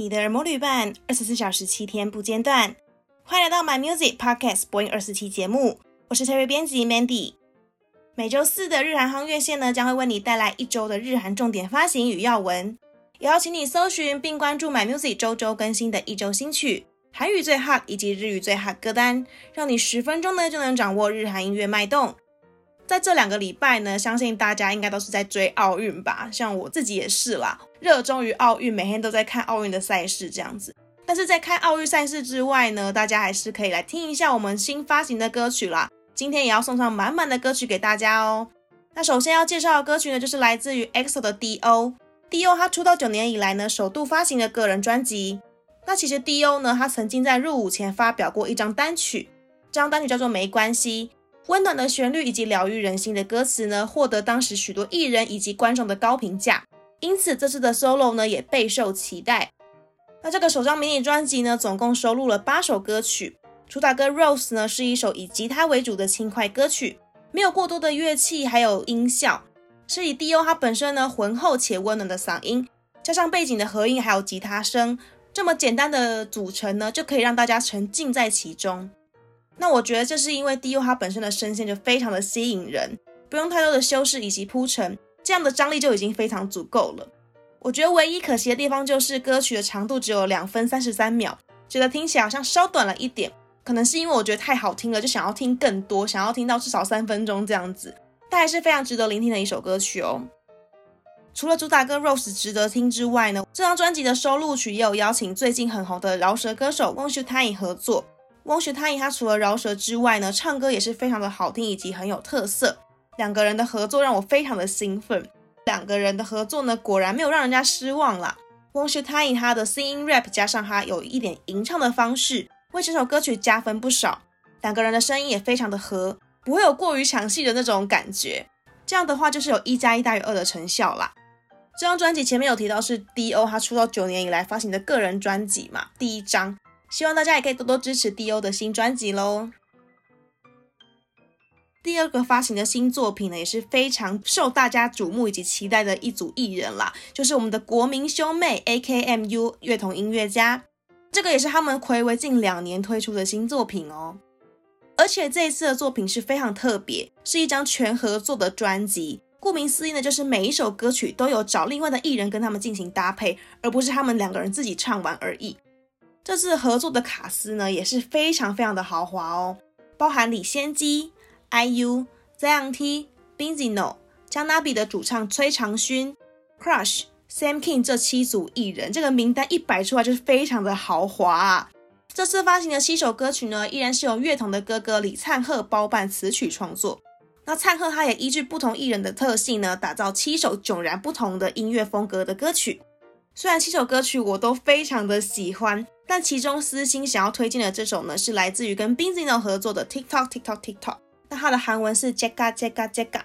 你的耳膜旅伴，二十四小时七天不间断。欢迎来到 My Music Podcast 播音二四七节目，我是 Terry 编辑 Mandy。每周四的日韩行乐线呢，将会为你带来一周的日韩重点发行与要闻，也邀请你搜寻并关注 My Music 周周更新的一周新曲、韩语最 hot 以及日语最 hot 歌单，让你十分钟呢就能掌握日韩音乐脉动。在这两个礼拜呢，相信大家应该都是在追奥运吧，像我自己也是啦，热衷于奥运，每天都在看奥运的赛事这样子。但是在看奥运赛事之外呢，大家还是可以来听一下我们新发行的歌曲啦。今天也要送上满满的歌曲给大家哦。那首先要介绍的歌曲呢，就是来自于 EXO 的 D.O。D.O 他出道九年以来呢，首度发行的个人专辑。那其实 D.O 呢，他曾经在入伍前发表过一张单曲，这张单曲叫做《没关系》。温暖的旋律以及疗愈人心的歌词呢，获得当时许多艺人以及观众的高评价，因此这次的 solo 呢也备受期待。那这个首张迷你专辑呢，总共收录了八首歌曲，主打歌 Rose 呢是一首以吉他为主的轻快歌曲，没有过多的乐器还有音效，是以 D.O 他本身呢浑厚且温暖的嗓音，加上背景的和音还有吉他声，这么简单的组成呢，就可以让大家沉浸在其中。那我觉得这是因为 D U 他本身的声线就非常的吸引人，不用太多的修饰以及铺陈，这样的张力就已经非常足够了。我觉得唯一可惜的地方就是歌曲的长度只有两分三十三秒，觉得听起来好像稍短了一点。可能是因为我觉得太好听了，就想要听更多，想要听到至少三分钟这样子。但还是非常值得聆听的一首歌曲哦。除了主打歌 Rose 值得听之外呢，这张专辑的收录曲也有邀请最近很红的饶舌歌手 Won Shu Tae 合作。翁徐太一，他除了饶舌之外呢，唱歌也是非常的好听，以及很有特色。两个人的合作让我非常的兴奋。两个人的合作呢，果然没有让人家失望啦。翁徐太一他的 singing rap 加上他有一点吟唱的方式，为这首歌曲加分不少。两个人的声音也非常的合，不会有过于抢戏的那种感觉。这样的话就是有一加一大于二的成效啦。这张专辑前面有提到是 D.O 他出道九年以来发行的个人专辑嘛，第一张。希望大家也可以多多支持 D.O 的新专辑喽。第二个发行的新作品呢，也是非常受大家瞩目以及期待的一组艺人啦，就是我们的国民兄妹 AKMU 乐童音乐家。这个也是他们睽违近两年推出的新作品哦。而且这一次的作品是非常特别，是一张全合作的专辑。顾名思义呢，就是每一首歌曲都有找另外的艺人跟他们进行搭配，而不是他们两个人自己唱完而已。这次合作的卡司呢也是非常非常的豪华哦，包含李仙姬、IU、ZYONG、Binz*NO、姜娜比的主唱崔长勋、Crush、Sam King 这七组艺人，这个名单一摆出来就是非常的豪华啊。这次发行的七首歌曲呢，依然是由乐童的哥哥李灿赫包办词曲创作。那灿赫他也依据不同艺人的特性呢，打造七首迥然不同的音乐风格的歌曲。虽然七首歌曲我都非常的喜欢。但其中私心想要推荐的这首呢，是来自于跟 Binz*NO 合作的 TikTok TikTok TikTok。那它的韩文是 Jega Jega Jega。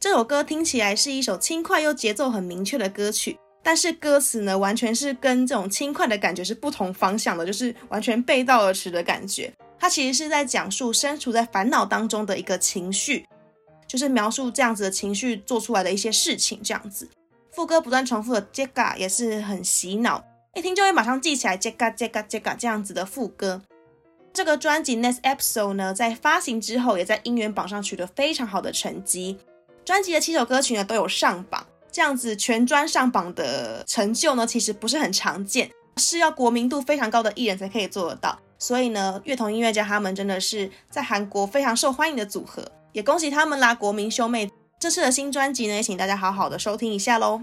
这首歌听起来是一首轻快又节奏很明确的歌曲，但是歌词呢，完全是跟这种轻快的感觉是不同方向的，就是完全背道而驰的感觉。它其实是在讲述身处在烦恼当中的一个情绪，就是描述这样子的情绪做出来的一些事情这样子。副歌不断重复的 Jega 也是很洗脑。一听就会马上记起来，这个这个这个这样子的副歌。这个专辑 Next Episode 呢，在发行之后，也在音源榜上取得非常好的成绩。专辑的七首歌曲呢，都有上榜，这样子全专上榜的成就呢，其实不是很常见，是要国民度非常高的艺人才可以做得到。所以呢，乐童音乐家他们真的是在韩国非常受欢迎的组合，也恭喜他们啦，国民兄妹！这次的新专辑呢，也请大家好好的收听一下喽。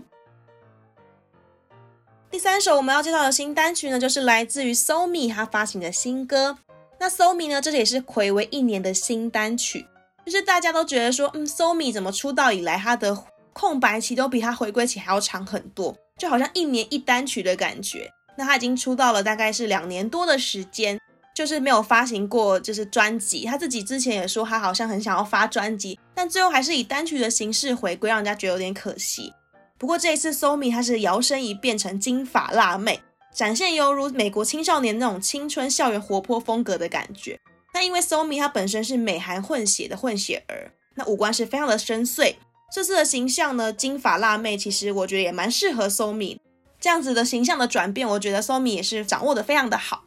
第三首我们要介绍的新单曲呢，就是来自于 So-mi 他发行的新歌。那 So-mi 呢，这也是睽违一年的新单曲，就是大家都觉得说，嗯，So-mi 怎么出道以来他的空白期都比他回归期还要长很多，就好像一年一单曲的感觉。那他已经出道了大概是两年多的时间，就是没有发行过就是专辑。他自己之前也说他好像很想要发专辑，但最后还是以单曲的形式回归，让人家觉得有点可惜。不过这一次，So-mi 她是摇身一变成金发辣妹，展现犹如美国青少年那种青春校园活泼风格的感觉。那因为 So-mi 她本身是美韩混血的混血儿，那五官是非常的深邃。这次的形象呢，金发辣妹，其实我觉得也蛮适合 So-mi。这样子的形象的转变，我觉得 Somi 也是掌握的非常的好。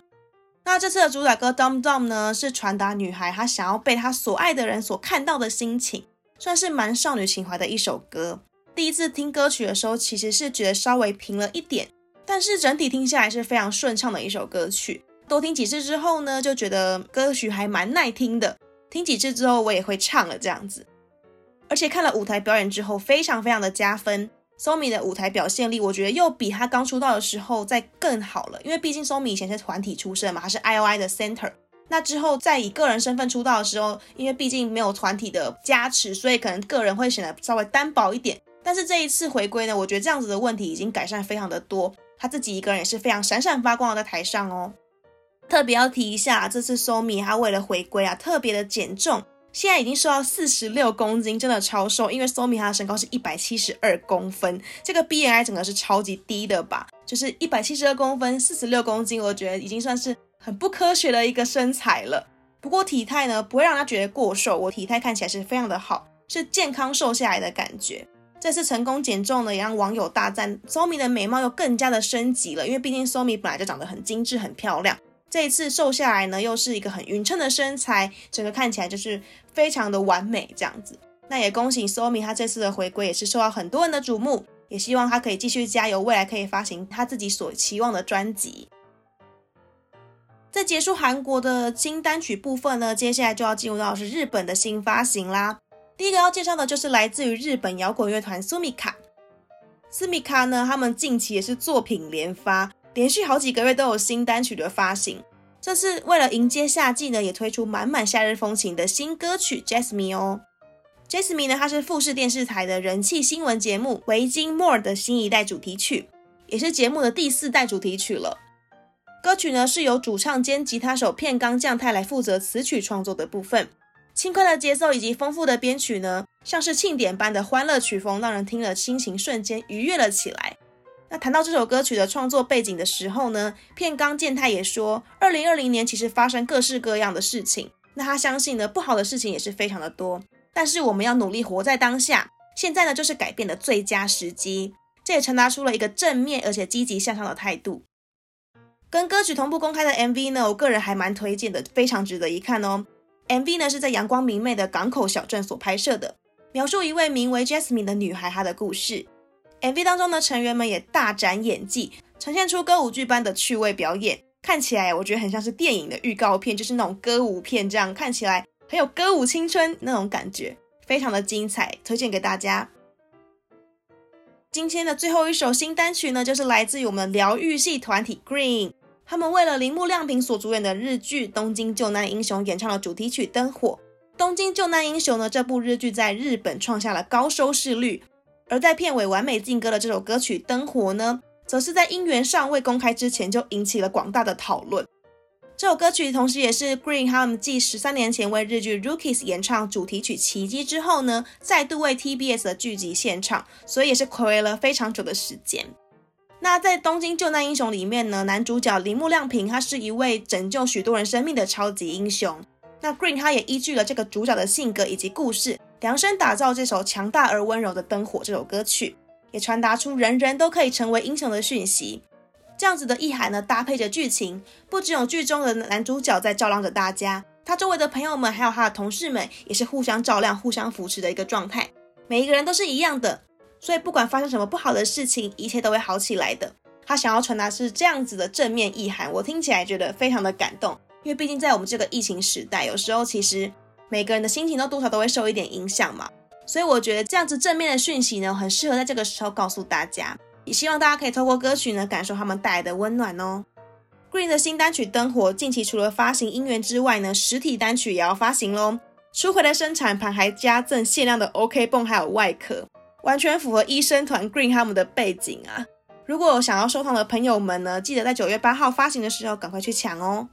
那这次的主打歌《Dum Dum》呢，是传达女孩她想要被她所爱的人所看到的心情，算是蛮少女情怀的一首歌。第一次听歌曲的时候，其实是觉得稍微平了一点，但是整体听下来是非常顺畅的一首歌曲。多听几次之后呢，就觉得歌曲还蛮耐听的。听几次之后，我也会唱了这样子。而且看了舞台表演之后，非常非常的加分。Somi 的舞台表现力，我觉得又比他刚出道的时候再更好了。因为毕竟 Somi 以前是团体出身嘛，他是 I.O.I 的 Center。那之后再以个人身份出道的时候，因为毕竟没有团体的加持，所以可能个人会显得稍微单薄一点。但是这一次回归呢，我觉得这样子的问题已经改善非常的多。他自己一个人也是非常闪闪发光的在台上哦。特别要提一下，这次 Somi 他为了回归啊，特别的减重。现在已经瘦到四十六公斤，真的超瘦。因为 Somi 她的身高是一百七十二公分，这个 BMI 整个是超级低的吧？就是一百七十二公分，四十六公斤，我觉得已经算是很不科学的一个身材了。不过体态呢，不会让她觉得过瘦，我体态看起来是非常的好，是健康瘦下来的感觉。这次成功减重呢，也让网友大赞 Somi 的美貌又更加的升级了。因为毕竟 Somi 本来就长得很精致、很漂亮。这一次瘦下来呢，又是一个很匀称的身材，整个看起来就是非常的完美这样子。那也恭喜 Somi，他这次的回归也是受到很多人的瞩目，也希望他可以继续加油，未来可以发行他自己所期望的专辑。在结束韩国的新单曲部分呢，接下来就要进入到是日本的新发行啦。第一个要介绍的就是来自于日本摇滚乐团 Sumika。Sumika 呢，他们近期也是作品连发。连续好几个月都有新单曲的发行，这次为了迎接夏季呢，也推出满满夏日风情的新歌曲《Jasmine》哦。《Jasmine》呢，它是富士电视台的人气新闻节目《维京 More》的新一代主题曲，也是节目的第四代主题曲了。歌曲呢是由主唱兼吉他手片冈将太来负责词曲创作的部分，轻快的节奏以及丰富的编曲呢，像是庆典般的欢乐曲风，让人听了心情瞬间愉悦了起来。那谈到这首歌曲的创作背景的时候呢，片冈健太也说，二零二零年其实发生各式各样的事情，那他相信呢，不好的事情也是非常的多，但是我们要努力活在当下，现在呢就是改变的最佳时机，这也传达出了一个正面而且积极向上的态度。跟歌曲同步公开的 MV 呢，我个人还蛮推荐的，非常值得一看哦。MV 呢是在阳光明媚的港口小镇所拍摄的，描述一位名为 Jasmine 的女孩她的故事。MV 当中的成员们也大展演技，呈现出歌舞剧般的趣味表演，看起来我觉得很像是电影的预告片，就是那种歌舞片，这样看起来很有歌舞青春那种感觉，非常的精彩，推荐给大家。今天的最后一首新单曲呢，就是来自于我们疗愈系团体 Green，他们为了铃木亮平所主演的日剧《东京救难英雄》演唱了主题曲《灯火》。《东京救难英雄》呢，这部日剧在日本创下了高收视率。而在片尾完美劲歌的这首歌曲《灯火》呢，则是在音源尚未公开之前就引起了广大的讨论。这首歌曲同时也是 Green 他们继十三年前为日剧《Rookies》演唱主题曲《奇迹》之后呢，再度为 TBS 的剧集献唱，所以也是睽违了非常久的时间。那在《东京救难英雄》里面呢，男主角铃木亮平他是一位拯救许多人生命的超级英雄。那 Green 他也依据了这个主角的性格以及故事。量身打造这首强大而温柔的《灯火》这首歌曲，也传达出人人都可以成为英雄的讯息。这样子的意涵呢，搭配着剧情，不只有剧中的男主角在照亮着大家，他周围的朋友们还有他的同事们，也是互相照亮、互相扶持的一个状态。每一个人都是一样的，所以不管发生什么不好的事情，一切都会好起来的。他想要传达是这样子的正面意涵，我听起来觉得非常的感动。因为毕竟在我们这个疫情时代，有时候其实。每个人的心情都多少都会受一点影响嘛，所以我觉得这样子正面的讯息呢，很适合在这个时候告诉大家。也希望大家可以透过歌曲呢，感受他们带来的温暖哦。Green 的新单曲《灯火》近期除了发行音源之外呢，实体单曲也要发行喽。初回的生产盘还加赠限量的 OK 泵还有外壳，完全符合医生团 Green 他们的背景啊。如果想要收藏的朋友们呢，记得在九月八号发行的时候赶快去抢哦。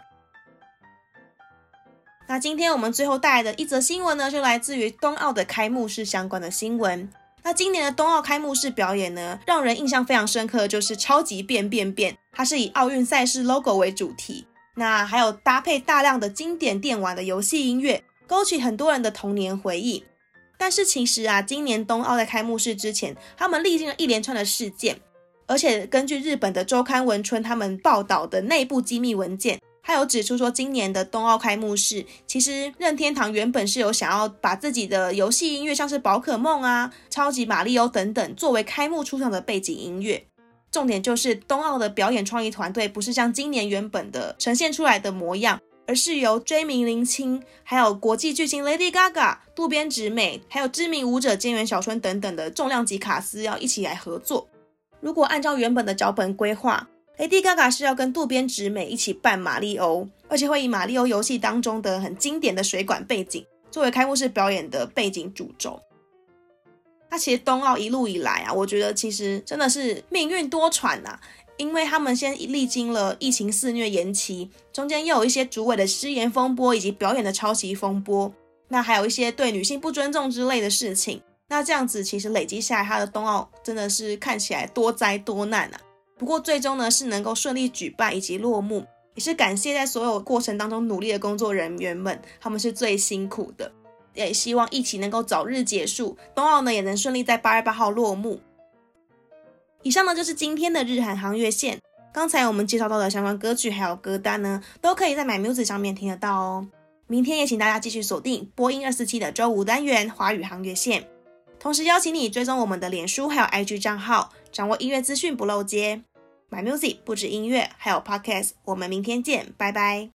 那今天我们最后带来的一则新闻呢，就来自于冬奥的开幕式相关的新闻。那今年的冬奥开幕式表演呢，让人印象非常深刻的就是超级变变变，它是以奥运赛事 logo 为主题，那还有搭配大量的经典电玩的游戏音乐，勾起很多人的童年回忆。但是其实啊，今年冬奥在开幕式之前，他们历经了一连串的事件，而且根据日本的周刊文春他们报道的内部机密文件，他有指出说，今年的冬奥开幕式，其实任天堂原本是有想要把自己的游戏音乐，像是宝可梦啊、超级玛利欧等等，作为开幕出场的背景音乐。重点就是冬奥的表演创意团队不是像今年原本的呈现出来的模样，而是由椎名林青、还有国际巨星 Lady Gaga、渡边直美，还有知名舞者菅原小春等等的重量级卡司要一起来合作。如果按照原本的脚本规划，Lady Gaga 是要跟渡边直美一起扮马里欧，而且会以马里欧游戏当中的很经典的水管背景作为开幕式表演的背景主轴。那其实冬奥一路以来啊，我觉得其实真的是命运多舛呐，因为他们先历经了疫情肆虐延期，中间又有一些主委的失言风波，以及表演的抄袭风波，那还有一些对女性不尊重之类的事情，那这样子其实累积下来，他的冬奥真的是看起来多灾多难啊。不过最终呢，是能够顺利举办以及落幕，也是感谢在所有过程当中努力的工作人员们，他们是最辛苦的。也希望疫情能够早日结束，冬奥呢也能顺利在八月八号落幕。以上呢就是今天的日韩夯乐线。刚才我们介绍到的相关歌曲还有歌单呢，都可以在 My Music 上面听得到哦。明天也请大家继续锁定播音二四七的周五单元华语夯乐线，同时邀请你追踪我们的脸书还有 IG 账号，掌握音乐资讯不漏接。My Music 不止音乐，还有 Podcast。我们明天见，拜拜。